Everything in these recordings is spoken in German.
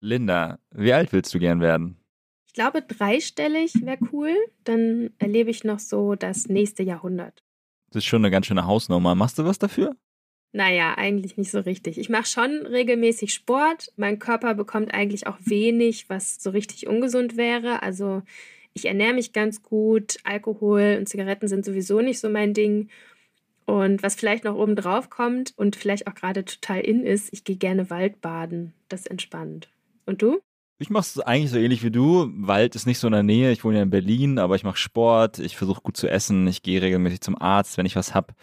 Linda, wie alt willst du gern werden? Ich glaube, dreistellig wäre cool. Dann erlebe ich noch so das nächste Jahrhundert. Das ist schon eine ganz schöne Hausnummer. Machst du was dafür? Naja, eigentlich nicht so richtig. Ich mache schon regelmäßig Sport. Mein Körper bekommt eigentlich auch wenig, was so richtig ungesund wäre. Also ich ernähre mich ganz gut. Alkohol und Zigaretten sind sowieso nicht so mein Ding. Und was vielleicht noch oben drauf kommt und vielleicht auch gerade total in ist, ich gehe gerne Waldbaden. Das entspannt. Und du? Ich mache es eigentlich so ähnlich wie du. Wald ist nicht so in der Nähe. Ich wohne ja in Berlin, aber ich mache Sport. Ich versuche gut zu essen. Ich gehe regelmäßig zum Arzt, wenn ich was habe.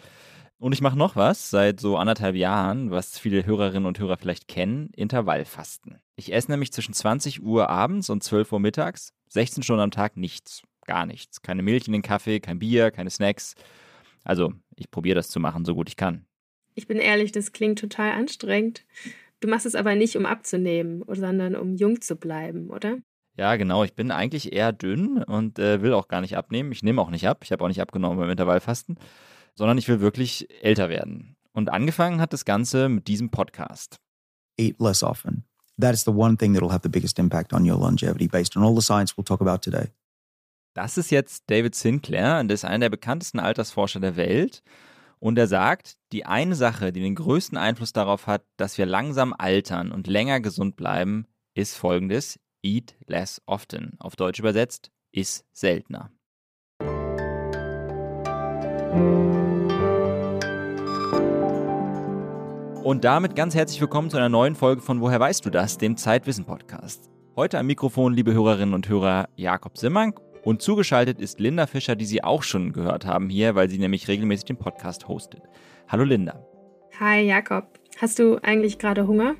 Und ich mache noch was seit so anderthalb Jahren, was viele Hörerinnen und Hörer vielleicht kennen, Intervallfasten. Ich esse nämlich zwischen 20 Uhr abends und 12 Uhr mittags, 16 Stunden am Tag nichts, gar nichts. Keine Milch in den Kaffee, kein Bier, keine Snacks. Also ich probiere das zu machen, so gut ich kann. Ich bin ehrlich, das klingt total anstrengend. Du machst es aber nicht, um abzunehmen, sondern um jung zu bleiben, oder? Ja, genau. Ich bin eigentlich eher dünn und äh, will auch gar nicht abnehmen. Ich nehme auch nicht ab. Ich habe auch nicht abgenommen beim Intervallfasten sondern ich will wirklich älter werden. Und angefangen hat das Ganze mit diesem Podcast. Eat less often. That is the one thing that will have the biggest impact on your longevity based on all the science we'll talk about today. Das ist jetzt David Sinclair, und ist einer der bekanntesten Altersforscher der Welt. Und er sagt, die eine Sache, die den größten Einfluss darauf hat, dass wir langsam altern und länger gesund bleiben, ist folgendes: Eat less often. Auf Deutsch übersetzt, iss seltener. Und damit ganz herzlich willkommen zu einer neuen Folge von Woher weißt du das, dem Zeitwissen Podcast. Heute am Mikrofon, liebe Hörerinnen und Hörer, Jakob Simmank und zugeschaltet ist Linda Fischer, die Sie auch schon gehört haben hier, weil sie nämlich regelmäßig den Podcast hostet. Hallo Linda. Hi Jakob. Hast du eigentlich gerade Hunger?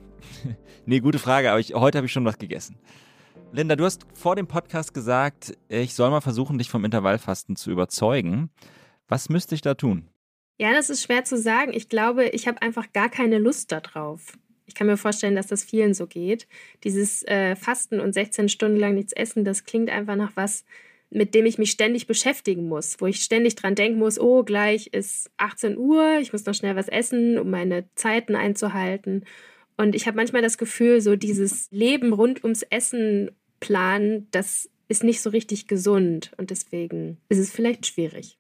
nee, gute Frage, aber ich, heute habe ich schon was gegessen. Linda, du hast vor dem Podcast gesagt, ich soll mal versuchen, dich vom Intervallfasten zu überzeugen. Was müsste ich da tun? Ja, das ist schwer zu sagen. Ich glaube, ich habe einfach gar keine Lust darauf. Ich kann mir vorstellen, dass das vielen so geht. Dieses äh, Fasten und 16 Stunden lang nichts essen, das klingt einfach nach was, mit dem ich mich ständig beschäftigen muss, wo ich ständig dran denken muss, oh, gleich ist 18 Uhr, ich muss noch schnell was essen, um meine Zeiten einzuhalten. Und ich habe manchmal das Gefühl, so dieses Leben rund ums Essen planen, das ist nicht so richtig gesund. Und deswegen ist es vielleicht schwierig.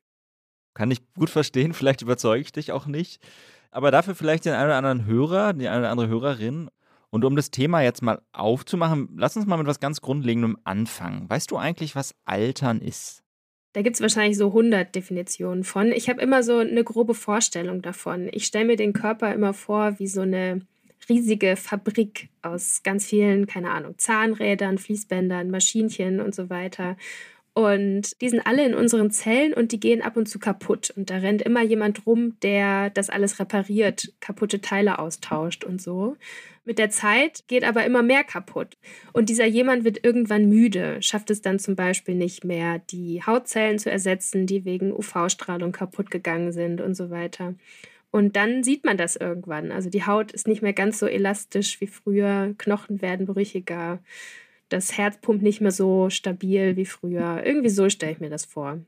Kann ich gut verstehen, vielleicht überzeuge ich dich auch nicht. Aber dafür vielleicht den einen oder anderen Hörer, die eine oder andere Hörerin. Und um das Thema jetzt mal aufzumachen, lass uns mal mit was ganz Grundlegendem anfangen. Weißt du eigentlich, was Altern ist? Da gibt es wahrscheinlich so 100 Definitionen von. Ich habe immer so eine grobe Vorstellung davon. Ich stelle mir den Körper immer vor wie so eine riesige Fabrik aus ganz vielen, keine Ahnung, Zahnrädern, Fließbändern, Maschinchen und so weiter. Und die sind alle in unseren Zellen und die gehen ab und zu kaputt. Und da rennt immer jemand rum, der das alles repariert, kaputte Teile austauscht und so. Mit der Zeit geht aber immer mehr kaputt. Und dieser jemand wird irgendwann müde, schafft es dann zum Beispiel nicht mehr, die Hautzellen zu ersetzen, die wegen UV-Strahlung kaputt gegangen sind und so weiter. Und dann sieht man das irgendwann. Also die Haut ist nicht mehr ganz so elastisch wie früher, Knochen werden brüchiger das Herz pumpt nicht mehr so stabil wie früher. Irgendwie so stelle ich mir das vor.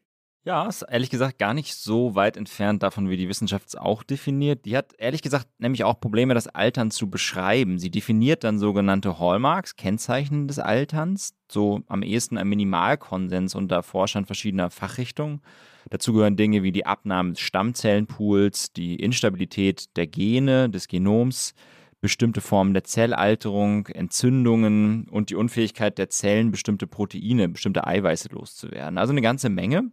Ja, ist ehrlich gesagt gar nicht so weit entfernt davon, wie die Wissenschaft es auch definiert. Die hat ehrlich gesagt nämlich auch Probleme, das Altern zu beschreiben. Sie definiert dann sogenannte Hallmarks, Kennzeichen des Alterns, so am ehesten ein Minimalkonsens unter Forschern verschiedener Fachrichtungen. Dazu gehören Dinge wie die Abnahme des Stammzellenpools, die Instabilität der Gene, des Genoms, bestimmte Formen der Zellalterung, Entzündungen und die Unfähigkeit der Zellen, bestimmte Proteine, bestimmte Eiweiße loszuwerden. Also eine ganze Menge.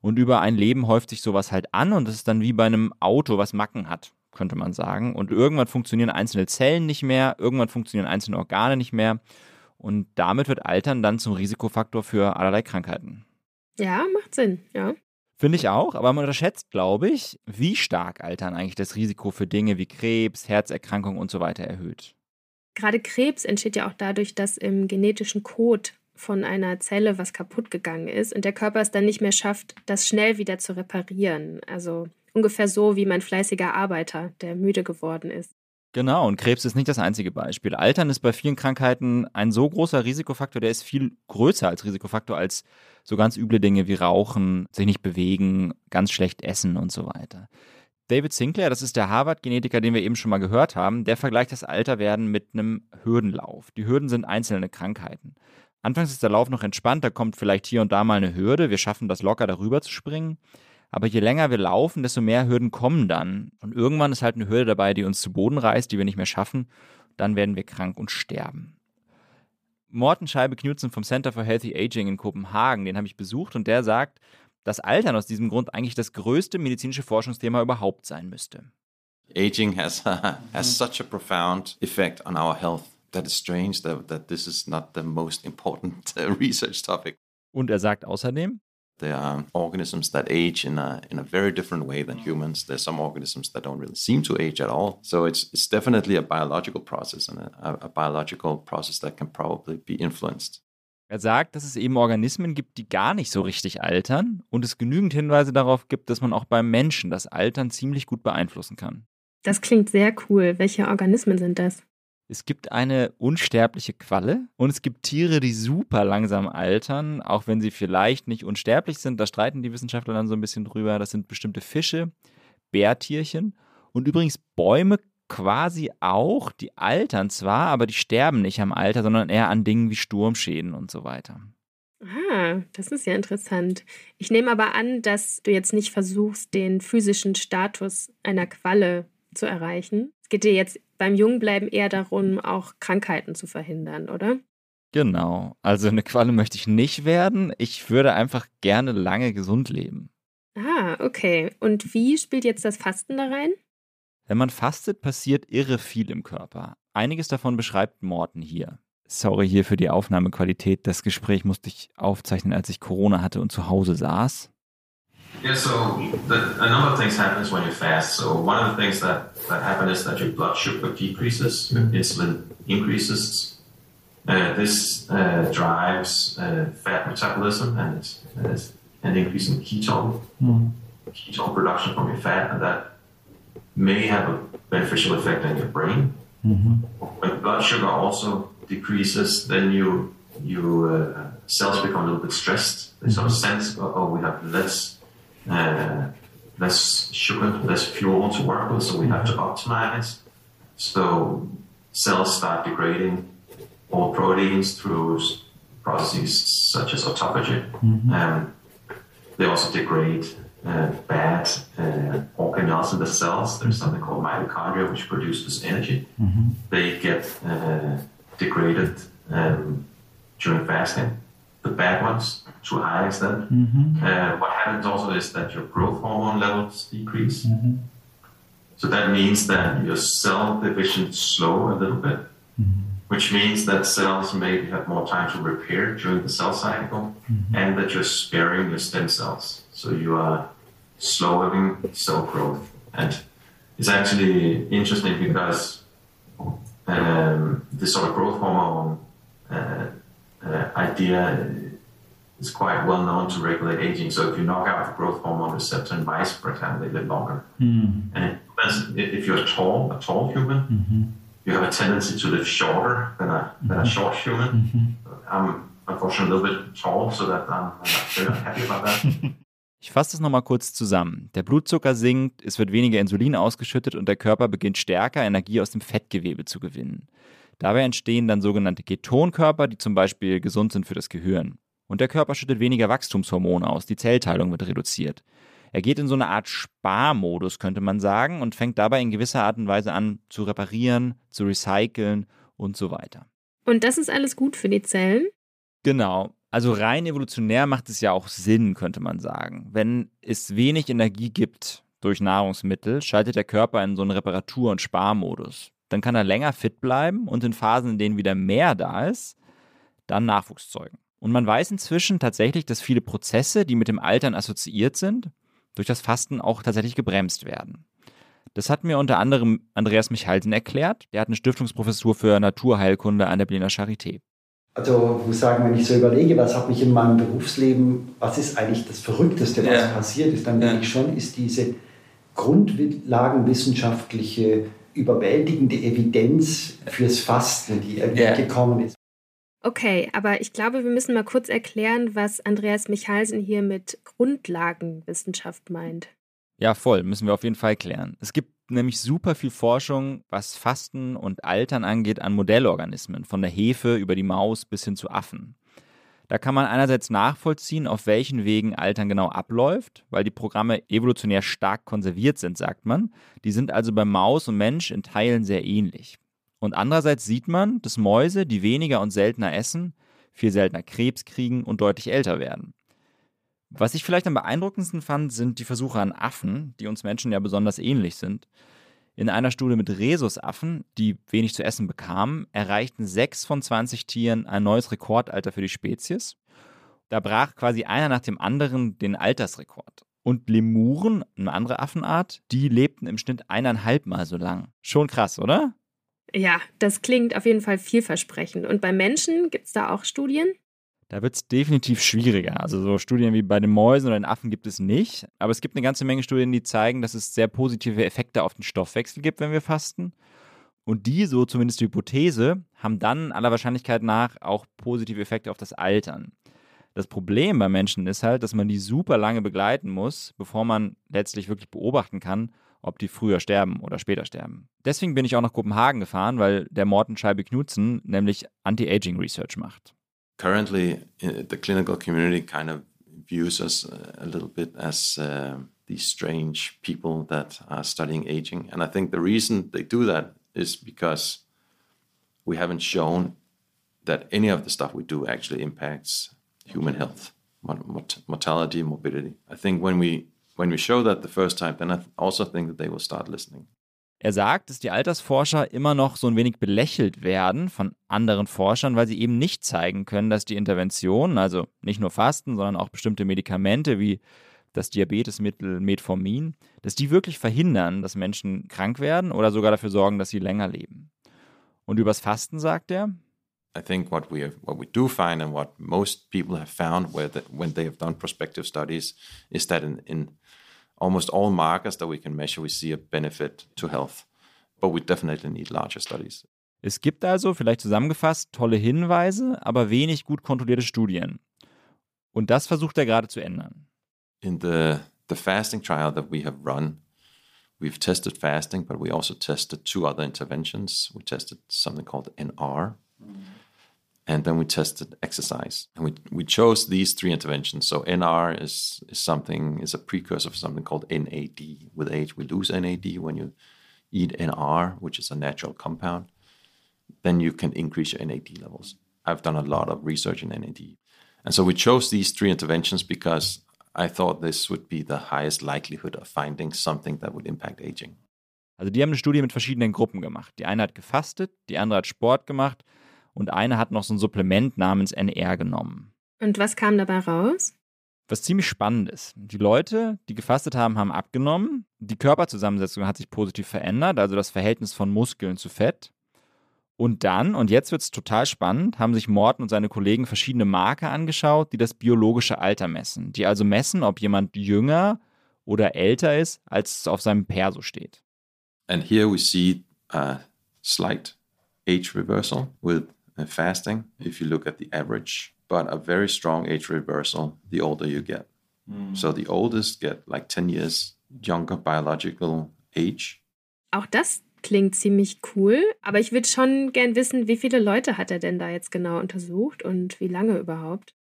Und über ein Leben häuft sich sowas halt an und das ist dann wie bei einem Auto, was Macken hat, könnte man sagen. Und irgendwann funktionieren einzelne Zellen nicht mehr, irgendwann funktionieren einzelne Organe nicht mehr. Und damit wird Altern dann zum Risikofaktor für allerlei Krankheiten. Ja, macht Sinn, ja. Finde ich auch, aber man unterschätzt, glaube ich, wie stark Altern eigentlich das Risiko für Dinge wie Krebs, Herzerkrankungen und so weiter erhöht. Gerade Krebs entsteht ja auch dadurch, dass im genetischen Code von einer Zelle was kaputt gegangen ist und der Körper es dann nicht mehr schafft, das schnell wieder zu reparieren. Also ungefähr so wie mein fleißiger Arbeiter, der müde geworden ist. Genau, und Krebs ist nicht das einzige Beispiel. Altern ist bei vielen Krankheiten ein so großer Risikofaktor, der ist viel größer als Risikofaktor als so ganz üble Dinge wie Rauchen, sich nicht bewegen, ganz schlecht essen und so weiter. David Sinclair, das ist der Harvard-Genetiker, den wir eben schon mal gehört haben, der vergleicht das Alterwerden mit einem Hürdenlauf. Die Hürden sind einzelne Krankheiten. Anfangs ist der Lauf noch entspannt, da kommt vielleicht hier und da mal eine Hürde, wir schaffen das locker darüber zu springen. Aber je länger wir laufen, desto mehr Hürden kommen dann. Und irgendwann ist halt eine Hürde dabei, die uns zu Boden reißt, die wir nicht mehr schaffen. Dann werden wir krank und sterben. Morten Scheibe Knudsen vom Center for Healthy Aging in Kopenhagen, den habe ich besucht und der sagt, dass Altern aus diesem Grund eigentlich das größte medizinische Forschungsthema überhaupt sein müsste. Aging has, has such a profound effect on our health that it's strange that, that this is not the most important uh, research topic. Und er sagt außerdem, There are organisms that age in a in a very different way than humans. There's some organisms that don't really seem to age at all. So it's it's definitely a biological process and a, a biological process that can probably be influenced. Er sagt, dass es eben Organismen gibt, die gar nicht so richtig altern und es genügend Hinweise darauf gibt, dass man auch beim Menschen das Altern ziemlich gut beeinflussen kann. Das klingt sehr cool. Welche Organismen sind das? Es gibt eine unsterbliche Qualle und es gibt Tiere, die super langsam altern, auch wenn sie vielleicht nicht unsterblich sind. Da streiten die Wissenschaftler dann so ein bisschen drüber. Das sind bestimmte Fische, Bärtierchen und übrigens Bäume quasi auch, die altern zwar, aber die sterben nicht am Alter, sondern eher an Dingen wie Sturmschäden und so weiter. Ah, das ist ja interessant. Ich nehme aber an, dass du jetzt nicht versuchst, den physischen Status einer Qualle zu erreichen. Es geht dir jetzt beim Jungbleiben eher darum, auch Krankheiten zu verhindern, oder? Genau. Also eine Qualle möchte ich nicht werden. Ich würde einfach gerne lange gesund leben. Ah, okay. Und wie spielt jetzt das Fasten da rein? Wenn man fastet, passiert irre viel im Körper. Einiges davon beschreibt Morten hier. Sorry hier für die Aufnahmequalität. Das Gespräch musste ich aufzeichnen, als ich Corona hatte und zu Hause saß. Yeah, so the, a number of things happens when you fast. So one of the things that, that happen is that your blood sugar decreases, your insulin increases. Uh, this uh, drives uh, fat metabolism and, an increase in ketone, ketone production from your fat, and that may have a beneficial effect on your brain. When blood sugar also decreases, then you you uh, cells become a little bit stressed. They sort of sense, oh, oh, we have less uh, less sugar, less fuel to work with, so we have to optimize. So cells start degrading all proteins through processes such as autophagy. Um, they also degrade uh, bad uh, organelles in the cells. There's something called mitochondria, which produces energy. They get uh, degraded um, during fasting. The bad ones to a high extent. Uh, what happens also is that your growth hormone levels decrease. So that means that your cell division slow a little bit, which means that cells maybe have more time to repair during the cell cycle, and that you're sparing your stem cells. So you are slowing cell growth. And it's actually interesting because um, this sort of growth hormone uh, uh, idea is quite well known to regulate aging. So if you knock out the growth hormone receptor in mice, for example, they live longer. And that's- if you're tall, a tall human, you have a tendency to live shorter than a, than a short human. I'm unfortunately a little bit tall, so that I'm, I'm not very happy about that. Ich fasse das nochmal kurz zusammen. Der Blutzucker sinkt, es wird weniger Insulin ausgeschüttet und der Körper beginnt stärker Energie aus dem Fettgewebe zu gewinnen. Dabei entstehen dann sogenannte Ketonkörper, die zum Beispiel gesund sind für das Gehirn. Und der Körper schüttet weniger Wachstumshormone aus, die Zellteilung wird reduziert. Er geht in so eine Art Sparmodus, könnte man sagen, und fängt dabei in gewisser Art und Weise an zu reparieren, zu recyceln und so weiter. Und das ist alles gut für die Zellen? Genau. Also rein evolutionär macht es ja auch Sinn, könnte man sagen. Wenn es wenig Energie gibt durch Nahrungsmittel, schaltet der Körper in so einen Reparatur- und Sparmodus. Dann kann er länger fit bleiben und in Phasen, in denen wieder mehr da ist, dann Nachwuchs zeugen. Und man weiß inzwischen tatsächlich, dass viele Prozesse, die mit dem Altern assoziiert sind, durch das Fasten auch tatsächlich gebremst werden. Das hat mir unter anderem Andreas Michalsen erklärt. Der hat eine Stiftungsprofessur für Naturheilkunde an der Berliner Charité. Also ich muss sagen, wenn ich so überlege, was hat mich in meinem Berufsleben, was ist eigentlich das Verrückteste, was Ja. passiert ist, dann Ja. denke ich schon, ist diese grundlagenwissenschaftliche, überwältigende Evidenz fürs Fasten, die irgendwie Ja. gekommen ist. Okay, aber ich glaube, wir müssen mal kurz erklären, was Andreas Michalsen hier mit Grundlagenwissenschaft meint. Ja, voll, müssen wir auf jeden Fall klären. Es gibt nämlich super viel Forschung, was Fasten und Altern angeht, an Modellorganismen, von der Hefe über die Maus bis hin zu Affen. Da kann man einerseits nachvollziehen, auf welchen Wegen Altern genau abläuft, weil die Programme evolutionär stark konserviert sind, sagt man. Die sind also bei Maus und Mensch in Teilen sehr ähnlich. Und andererseits sieht man, dass Mäuse, die weniger und seltener essen, viel seltener Krebs kriegen und deutlich älter werden. Was ich vielleicht am beeindruckendsten fand, sind die Versuche an Affen, die uns Menschen ja besonders ähnlich sind. In einer Studie mit Rhesusaffen, die wenig zu essen bekamen, erreichten sechs von 20 Tieren ein neues Rekordalter für die Spezies. Da brach quasi einer nach dem anderen den Altersrekord. Und Lemuren, eine andere Affenart, die lebten im Schnitt eineinhalb Mal so lang. Schon krass, oder? Ja, das klingt auf jeden Fall vielversprechend. Und bei Menschen gibt es da auch Studien? Da wird es definitiv schwieriger. Also so Studien wie bei den Mäusen oder den Affen gibt es nicht. Aber es gibt eine ganze Menge Studien, die zeigen, dass es sehr positive Effekte auf den Stoffwechsel gibt, wenn wir fasten. Und die, so zumindest die Hypothese, haben dann aller Wahrscheinlichkeit nach auch positive Effekte auf das Altern. Das Problem bei Menschen ist halt, dass man die super lange begleiten muss, bevor man letztlich wirklich beobachten kann, ob die früher sterben oder später sterben. Deswegen bin ich auch nach Kopenhagen gefahren, weil der Morten Scheibe Knudsen nämlich Anti-Aging Research macht. Currently uh, the clinical community kind of views us a little bit as uh, these strange people that are studying aging. And I think the reason they do that is because we haven't shown that any of the stuff we do actually impacts human health, mort- mortality, morbidity. I think when we when we show that the first time, then I also think that they will start listening. Er sagt, dass die Altersforscher immer noch so ein wenig belächelt werden von anderen Forschern, weil sie eben nicht zeigen können, dass die Interventionen, also nicht nur Fasten, sondern auch bestimmte Medikamente wie das Diabetesmittel Metformin, dass die wirklich verhindern, dass Menschen krank werden oder sogar dafür sorgen, dass sie länger leben. Und übers Fasten sagt er, I think what we have, what we do find and what most people have found where the, when they have done prospective studies is that in, in almost all markers that we can measure, we see a benefit to health. But we definitely need larger studies. Es gibt also, vielleicht zusammengefasst, tolle Hinweise, aber wenig gut kontrollierte Studien. Und das versucht er gerade zu ändern. In the, the fasting trial that we have run, we've tested fasting, but we also tested two other interventions. We tested something called NR, and then we tested exercise. And we, we chose these three interventions. So NR is, is something is a precursor for something called NAD. With age, we lose NAD when you eat NR, which is a natural compound. Then you can increase your NAD levels. I've done a lot of research in NAD. And so we chose these three interventions because I thought this would be the highest likelihood of finding something that would impact aging. Also die haben eine Studie mit verschiedenen Gruppen gemacht. Die eine hat gefastet, die andere hat Sport gemacht und eine hat noch so ein Supplement namens NR genommen. Und was kam dabei raus? Was ziemlich spannend ist. Die Leute, die gefastet haben, haben abgenommen. Die Körperzusammensetzung hat sich positiv verändert, also das Verhältnis von Muskeln zu Fett. Und dann, und jetzt wird es total spannend, haben sich Morten und seine Kollegen verschiedene Marker angeschaut, die das biologische Alter messen. Die also messen, ob jemand jünger oder älter ist, als es auf seinem Perso steht. And here we see a slight age reversal with fasting, if you look at the average, but a very strong age reversal the older you get. So the oldest get like 10 years younger biological age. Auch das klingt ziemlich cool, aber ich würde schon gern wissen, wie viele Leute hat er denn da jetzt genau untersucht und wie lange überhaupt?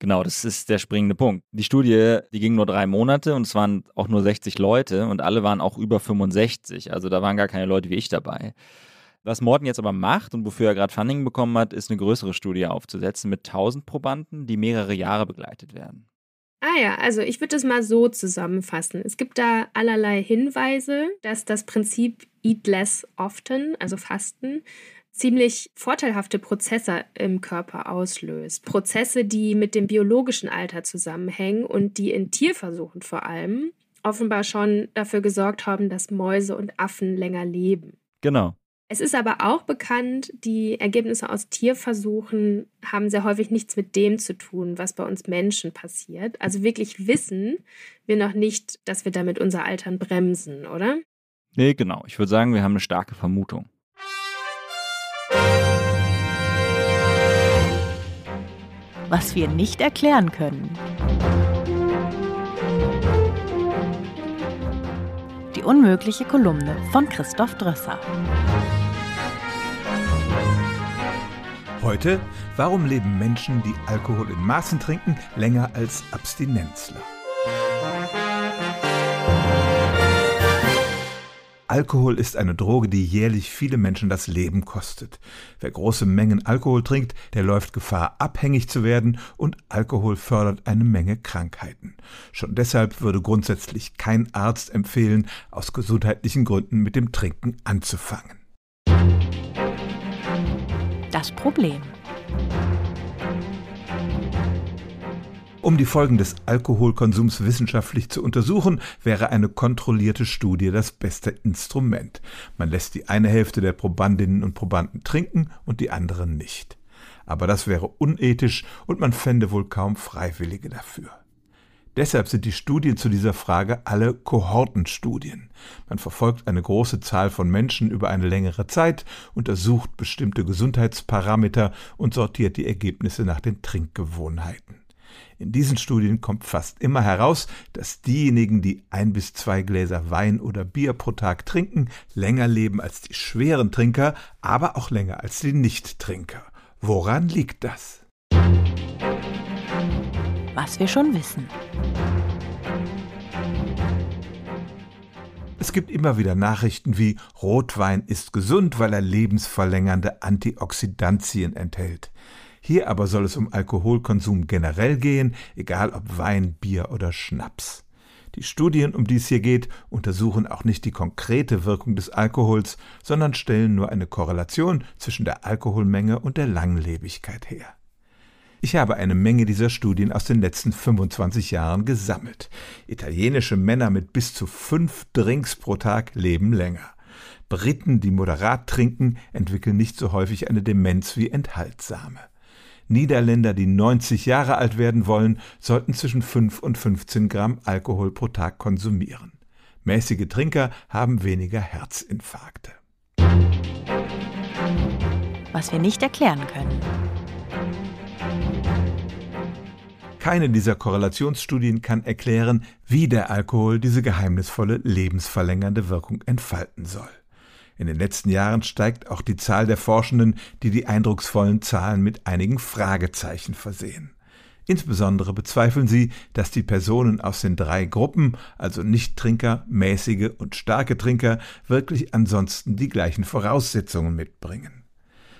Genau, das ist der springende Punkt. Die Studie, die ging nur drei Monate und es waren auch nur 60 Leute und alle waren auch über 65. Also da waren gar keine Leute wie ich dabei. Was Morten jetzt aber macht und wofür er gerade Funding bekommen hat, ist eine größere Studie aufzusetzen mit 1000 Probanden, die mehrere Jahre begleitet werden. Ah ja, also ich würde das mal so zusammenfassen. Es gibt da allerlei Hinweise, dass das Prinzip Eat Less Often, also Fasten, ziemlich vorteilhafte Prozesse im Körper auslöst. Prozesse, die mit dem biologischen Alter zusammenhängen und die in Tierversuchen vor allem offenbar schon dafür gesorgt haben, dass Mäuse und Affen länger leben. Genau. Es ist aber auch bekannt, die Ergebnisse aus Tierversuchen haben sehr häufig nichts mit dem zu tun, was bei uns Menschen passiert. Also wirklich wissen wir noch nicht, dass wir damit unser Altern bremsen, oder? Nee, genau. Ich würde sagen, wir haben eine starke Vermutung. Was wir nicht erklären können. die unmögliche Kolumne von Christoph Drösser. Heute, warum leben Menschen, die Alkohol in Maßen trinken, länger als Abstinenzler? Alkohol ist eine Droge, die jährlich viele Menschen das Leben kostet. Wer große Mengen Alkohol trinkt, der läuft Gefahr, abhängig zu werden und Alkohol fördert eine Menge Krankheiten. Schon deshalb würde grundsätzlich kein Arzt empfehlen, aus gesundheitlichen Gründen mit dem Trinken anzufangen. Das Problem. Um die Folgen des Alkoholkonsums wissenschaftlich zu untersuchen, wäre eine kontrollierte Studie das beste Instrument. Man lässt die eine Hälfte der Probandinnen und Probanden trinken und die andere nicht. Aber das wäre unethisch und man fände wohl kaum Freiwillige dafür. Deshalb sind die Studien zu dieser Frage alle Kohortenstudien. Man verfolgt eine große Zahl von Menschen über eine längere Zeit, untersucht bestimmte Gesundheitsparameter und sortiert die Ergebnisse nach den Trinkgewohnheiten. In diesen Studien kommt fast immer heraus, dass diejenigen, die ein bis zwei Gläser Wein oder Bier pro Tag trinken, länger leben als die schweren Trinker, aber auch länger als die Nichttrinker. Woran liegt das? Was wir schon wissen. Es gibt immer wieder Nachrichten wie Rotwein ist gesund, weil er lebensverlängernde Antioxidantien enthält. Hier aber soll es um Alkoholkonsum generell gehen, egal ob Wein, Bier oder Schnaps. Die Studien, um die es hier geht, untersuchen auch nicht die konkrete Wirkung des Alkohols, sondern stellen nur eine Korrelation zwischen der Alkoholmenge und der Langlebigkeit her. Ich habe eine Menge dieser Studien aus den letzten 25 Jahren gesammelt. Italienische Männer mit bis zu fünf Drinks pro Tag leben länger. Briten, die moderat trinken, entwickeln nicht so häufig eine Demenz wie Enthaltsame. Niederländer, die 90 Jahre alt werden wollen, sollten zwischen 5 und 15 Gramm Alkohol pro Tag konsumieren. Mäßige Trinker haben weniger Herzinfarkte. Was wir nicht erklären können. Keine dieser Korrelationsstudien kann erklären, wie der Alkohol diese geheimnisvolle lebensverlängernde Wirkung entfalten soll. In den letzten Jahren steigt auch die Zahl der Forschenden, die die eindrucksvollen Zahlen mit einigen Fragezeichen versehen. Insbesondere bezweifeln sie, dass die Personen aus den drei Gruppen, also Nichttrinker, mäßige und starke Trinker, wirklich ansonsten die gleichen Voraussetzungen mitbringen.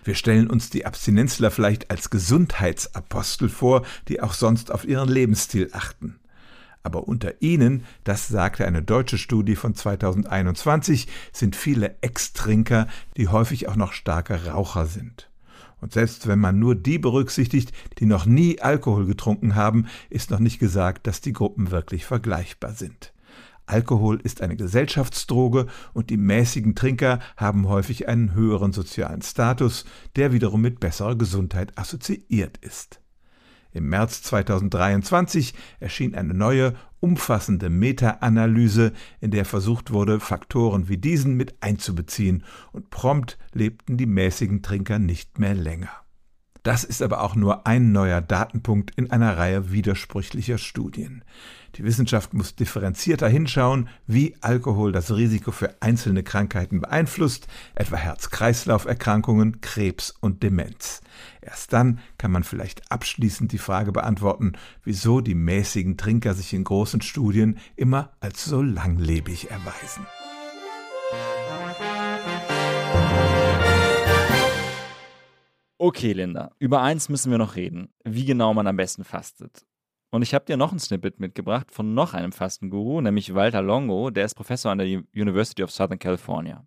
Wir stellen uns die Abstinenzler vielleicht als Gesundheitsapostel vor, die auch sonst auf ihren Lebensstil achten. Aber unter ihnen, das sagte eine deutsche Studie von 2021, sind viele Ex-Trinker, die häufig auch noch starke Raucher sind. Und selbst wenn man nur die berücksichtigt, die noch nie Alkohol getrunken haben, ist noch nicht gesagt, dass die Gruppen wirklich vergleichbar sind. Alkohol ist eine Gesellschaftsdroge und die mäßigen Trinker haben häufig einen höheren sozialen Status, der wiederum mit besserer Gesundheit assoziiert ist. Im März 2023 erschien eine neue, umfassende Meta-Analyse, in der versucht wurde, Faktoren wie diesen mit einzubeziehen, und prompt lebten die mäßigen Trinker nicht mehr länger. Das ist aber auch nur ein neuer Datenpunkt in einer Reihe widersprüchlicher Studien. Die Wissenschaft muss differenzierter hinschauen, wie Alkohol das Risiko für einzelne Krankheiten beeinflusst, etwa Herz-Kreislauf-Erkrankungen, Krebs und Demenz. Erst dann kann man vielleicht abschließend die Frage beantworten, wieso die mäßigen Trinker sich in großen Studien immer als so langlebig erweisen. Okay, Linda, über eins müssen wir noch reden. Wie genau man am besten fastet. Und ich habe dir noch ein Snippet mitgebracht von noch einem Fastenguru, nämlich Walter Longo, der ist Professor an der University of Southern California.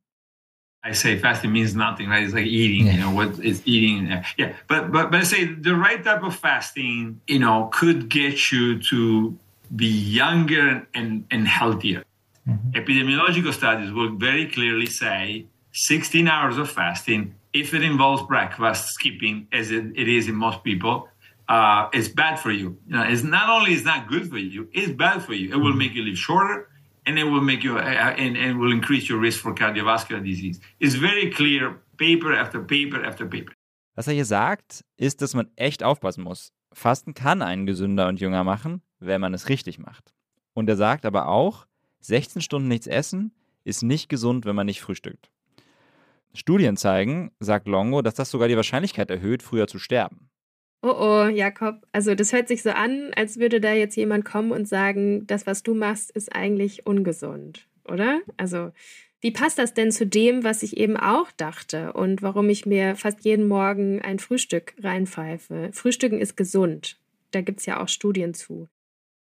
I say fasting means nothing, right? It's like eating, you know, what is eating. Yeah, but, but, but I say the right type of fasting, you know, could get you to be younger and, and healthier. Mm-hmm. Epidemiological studies will very clearly say 16 hours of fasting if it involves breakfast skipping, as it, it is in most people, uh, it's bad for you. you know, it's not only is not good for you, it's bad for you. It will make you live shorter, and it will make you uh, and, and will increase your risk for cardiovascular disease. It's very clear, paper after paper after paper. Was er hier sagt, ist, dass man echt aufpassen muss. Fasten kann einen gesünder und jünger machen, wenn man es richtig macht. Und er sagt aber auch, 16 Stunden nichts essen ist nicht gesund, wenn man nicht frühstückt. Studien zeigen, sagt Longo, dass das sogar die Wahrscheinlichkeit erhöht, früher zu sterben. Oh oh, Jakob, also das hört sich so an, als würde da jetzt jemand kommen und sagen, das, was du machst, ist eigentlich ungesund, oder? Also, wie passt das denn zu dem, was ich eben auch dachte und warum ich mir fast jeden Morgen ein Frühstück reinpfeife? Frühstücken ist gesund. Da gibt es ja auch Studien zu.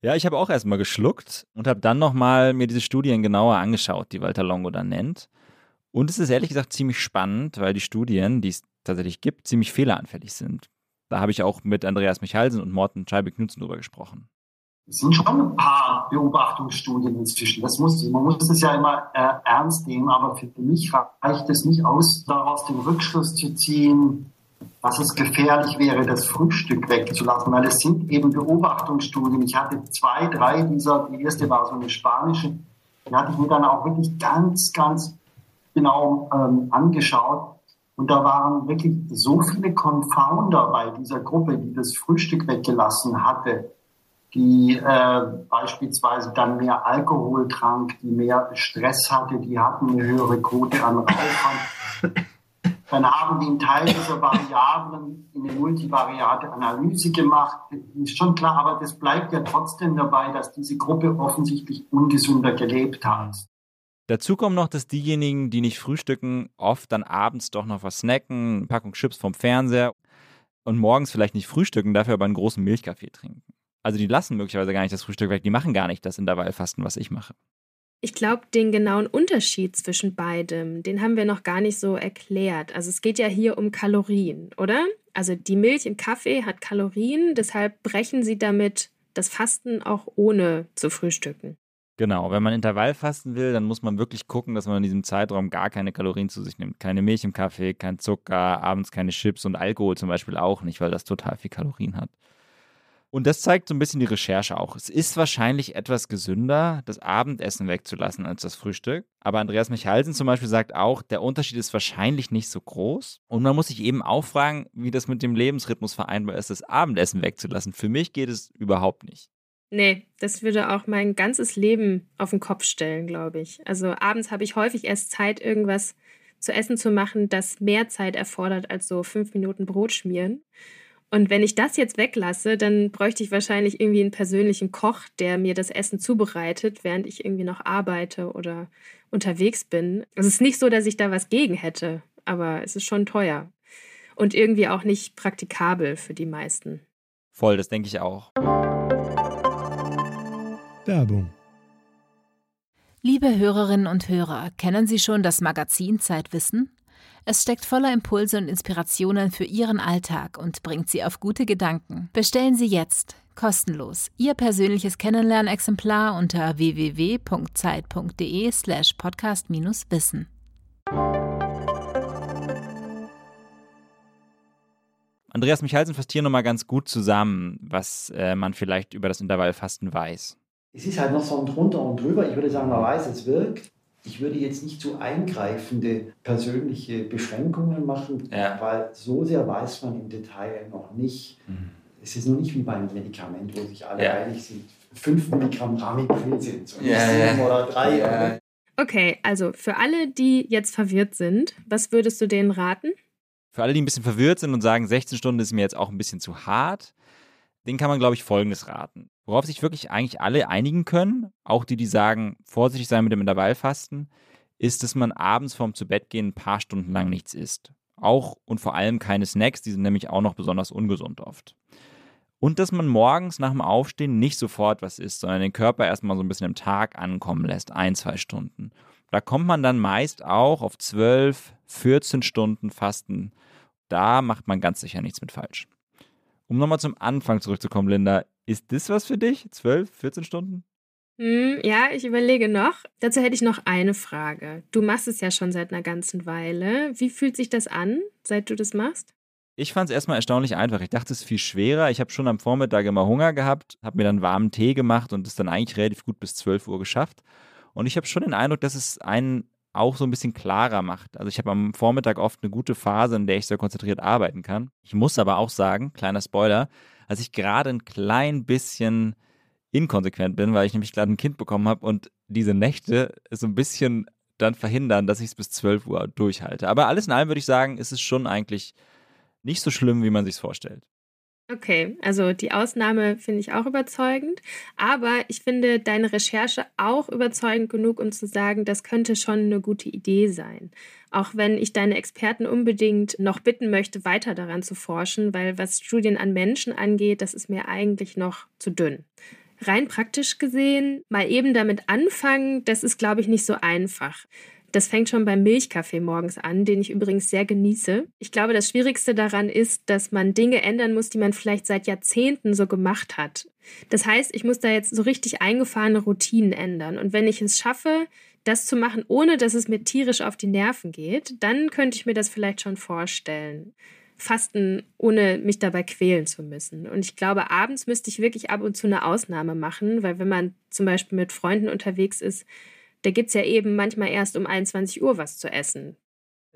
Ja, ich habe auch erstmal geschluckt und habe dann nochmal mir diese Studien genauer angeschaut, die Walter Longo dann nennt. Und es ist ehrlich gesagt ziemlich spannend, weil die Studien, die es tatsächlich gibt, ziemlich fehleranfällig sind. Da habe ich auch mit Andreas Michalsen und Morten Scheibe-Knudsen drüber gesprochen. Es sind schon ein paar Beobachtungsstudien inzwischen. Das muss, man muss es ja immer äh, ernst nehmen, aber für mich reicht es nicht aus, daraus den Rückschluss zu ziehen, dass es gefährlich wäre, das Frühstück wegzulassen, weil es sind eben Beobachtungsstudien. Ich hatte zwei, drei dieser, die erste war so eine spanische, die hatte ich mir dann auch wirklich ganz, ganz genau ähm, angeschaut. Und da waren wirklich so viele Confounder bei dieser Gruppe, die das Frühstück weggelassen hatte, die äh, beispielsweise dann mehr Alkohol trank, die mehr Stress hatte, die hatten eine höhere Quote an Rauchern. Dann haben die einen Teil dieser Variablen in eine multivariate Analyse gemacht. Ist schon klar, aber das bleibt ja trotzdem dabei, dass diese Gruppe offensichtlich ungesünder gelebt hat. Dazu kommt noch, dass diejenigen, die nicht frühstücken, oft dann abends doch noch was snacken, eine Packung Chips vom Fernseher und morgens vielleicht nicht frühstücken, dafür aber einen großen Milchkaffee trinken. Also die lassen möglicherweise gar nicht das Frühstück weg, die machen gar nicht das Intervallfasten, was ich mache. Ich glaube, den genauen Unterschied zwischen beidem, den haben wir noch gar nicht so erklärt. Also es geht ja hier um Kalorien, oder? Also die Milch im Kaffee hat Kalorien, deshalb brechen sie damit das Fasten auch ohne zu frühstücken. Genau, wenn man Intervall fasten will, dann muss man wirklich gucken, dass man in diesem Zeitraum gar keine Kalorien zu sich nimmt. Keine Milch im Kaffee, kein Zucker, abends keine Chips und Alkohol zum Beispiel auch nicht, weil das total viel Kalorien hat. Und das zeigt so ein bisschen die Recherche auch. Es ist wahrscheinlich etwas gesünder, das Abendessen wegzulassen als das Frühstück. Aber Andreas Michalsen zum Beispiel sagt auch, der Unterschied ist wahrscheinlich nicht so groß. Und man muss sich eben auch fragen, wie das mit dem Lebensrhythmus vereinbar ist, das Abendessen wegzulassen. Für mich geht es überhaupt nicht. Nee, das würde auch mein ganzes Leben auf den Kopf stellen, glaube ich. Also abends habe ich häufig erst Zeit, irgendwas zu essen zu machen, das mehr Zeit erfordert als so fünf Minuten Brot schmieren. Und wenn ich das jetzt weglasse, dann bräuchte ich wahrscheinlich irgendwie einen persönlichen Koch, der mir das Essen zubereitet, während ich irgendwie noch arbeite oder unterwegs bin. Es ist nicht so, dass ich da was gegen hätte, aber es ist schon teuer und irgendwie auch nicht praktikabel für die meisten. Voll, das denke ich auch. Werbung. Liebe Hörerinnen und Hörer, kennen Sie schon das Magazin Zeitwissen? Es steckt voller Impulse und Inspirationen für Ihren Alltag und bringt Sie auf gute Gedanken. Bestellen Sie jetzt kostenlos Ihr persönliches Kennenlernexemplar unter www.zeit.de/slash podcast-wissen. Andreas Michalsen fasst hier nochmal ganz gut zusammen, was äh, man vielleicht über das Intervallfasten weiß. Es ist halt noch so ein drunter und drüber. Ich würde sagen, man weiß, es wirkt ich würde jetzt nicht zu eingreifende persönliche Beschränkungen machen, ja. weil so sehr weiß man im Detail noch nicht. Mhm. Es ist noch nicht wie beim Medikament, wo sich alle ja. einig sind. 5 Milligramm Ramiprin sind so ja, ja. oder 3. Ja. Okay, also für alle, die jetzt verwirrt sind, was würdest du denen raten? Für alle, die ein bisschen verwirrt sind und sagen, 16 Stunden ist mir jetzt auch ein bisschen zu hart, den kann man, glaube ich, Folgendes raten. Worauf sich wirklich eigentlich alle einigen können, auch die, die sagen, vorsichtig sein mit dem Intervallfasten, ist, dass man abends vorm Zubettgehen ein paar Stunden lang nichts isst. Auch und vor allem keine Snacks, die sind nämlich auch noch besonders ungesund oft. Und dass man morgens nach dem Aufstehen nicht sofort was isst, sondern den Körper erstmal so ein bisschen im Tag ankommen lässt, ein, zwei Stunden. Da kommt man dann meist auch auf 12, 14 Stunden Fasten. Da macht man ganz sicher nichts mit falsch. Um nochmal zum Anfang zurückzukommen, Linda, ist das was für dich? 12, 14 Stunden? Hm, ja, ich überlege noch. Dazu hätte ich noch eine Frage. Du machst es ja schon seit einer ganzen Weile. Wie fühlt sich das an, seit du das machst? Ich fand es erstmal erstaunlich einfach. Ich dachte, es ist viel schwerer. Ich habe schon am Vormittag immer Hunger gehabt, habe mir dann warmen Tee gemacht und es dann eigentlich relativ gut bis 12 Uhr geschafft. Und ich habe schon den Eindruck, dass es einen auch so ein bisschen klarer macht. Also ich habe am Vormittag oft eine gute Phase, in der ich sehr konzentriert arbeiten kann. Ich muss aber auch sagen, kleiner Spoiler, als ich gerade ein klein bisschen inkonsequent bin, weil ich nämlich gerade ein Kind bekommen habe und diese Nächte so ein bisschen dann verhindern, dass ich es bis 12 Uhr durchhalte. Aber alles in allem würde ich sagen, ist es schon eigentlich nicht so schlimm, wie man sich vorstellt. Okay, also die Ausnahme finde ich auch überzeugend, aber ich finde deine Recherche auch überzeugend genug, um zu sagen, das könnte schon eine gute Idee sein. Auch wenn ich deine Experten unbedingt noch bitten möchte, weiter daran zu forschen, weil was Studien an Menschen angeht, das ist mir eigentlich noch zu dünn. Rein praktisch gesehen, mal eben damit anfangen, das ist, glaube ich, nicht so einfach. Das fängt schon beim Milchkaffee morgens an, den ich übrigens sehr genieße. Ich glaube, das Schwierigste daran ist, dass man Dinge ändern muss, die man vielleicht seit Jahrzehnten so gemacht hat. Das heißt, ich muss da jetzt so richtig eingefahrene Routinen ändern. Und wenn ich es schaffe, das zu machen, ohne dass es mir tierisch auf die Nerven geht, dann könnte ich mir das vielleicht schon vorstellen. Fasten, ohne mich dabei quälen zu müssen. Und ich glaube, abends müsste ich wirklich ab und zu eine Ausnahme machen, weil wenn man zum Beispiel mit Freunden unterwegs ist, da gibt es ja eben manchmal erst um 21 Uhr was zu essen.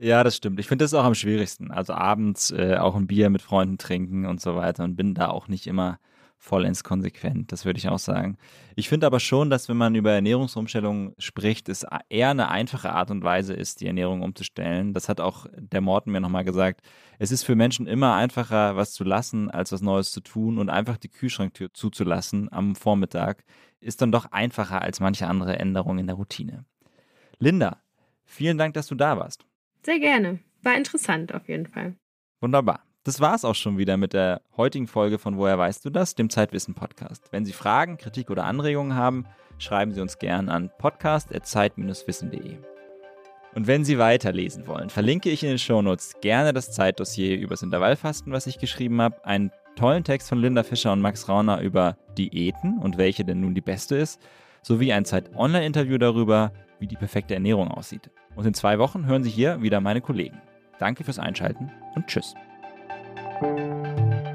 Ja, das stimmt. Ich finde das auch am schwierigsten. Also abends äh, auch ein Bier mit Freunden trinken und so weiter und bin da auch nicht immer vollends konsequent. Das würde ich auch sagen. Ich finde aber schon, dass wenn man über Ernährungsumstellung spricht, es eher eine einfache Art und Weise ist, die Ernährung umzustellen. Das hat auch der Morten mir nochmal gesagt. Es ist für Menschen immer einfacher, was zu lassen, als was Neues zu tun und einfach die Kühlschranktür zuzulassen am Vormittag ist dann doch einfacher als manche andere Änderungen in der Routine. Linda, vielen Dank, dass du da warst. Sehr gerne. War interessant auf jeden Fall. Wunderbar. Das war es auch schon wieder mit der heutigen Folge von Woher weißt du das, dem Zeitwissen-Podcast. Wenn Sie Fragen, Kritik oder Anregungen haben, schreiben Sie uns gern an podcast.zeit-wissen.de. Und wenn Sie weiterlesen wollen, verlinke ich in den Shownotes gerne das Zeitdossier übers Intervallfasten, was ich geschrieben habe, einen tollen Text von Linda Fischer und Max Rauner über Diäten und welche denn nun die beste ist, sowie ein Zeit-Online-Interview darüber, wie die perfekte Ernährung aussieht. Und in zwei Wochen hören Sie hier wieder meine Kollegen. Danke fürs Einschalten und tschüss. thank you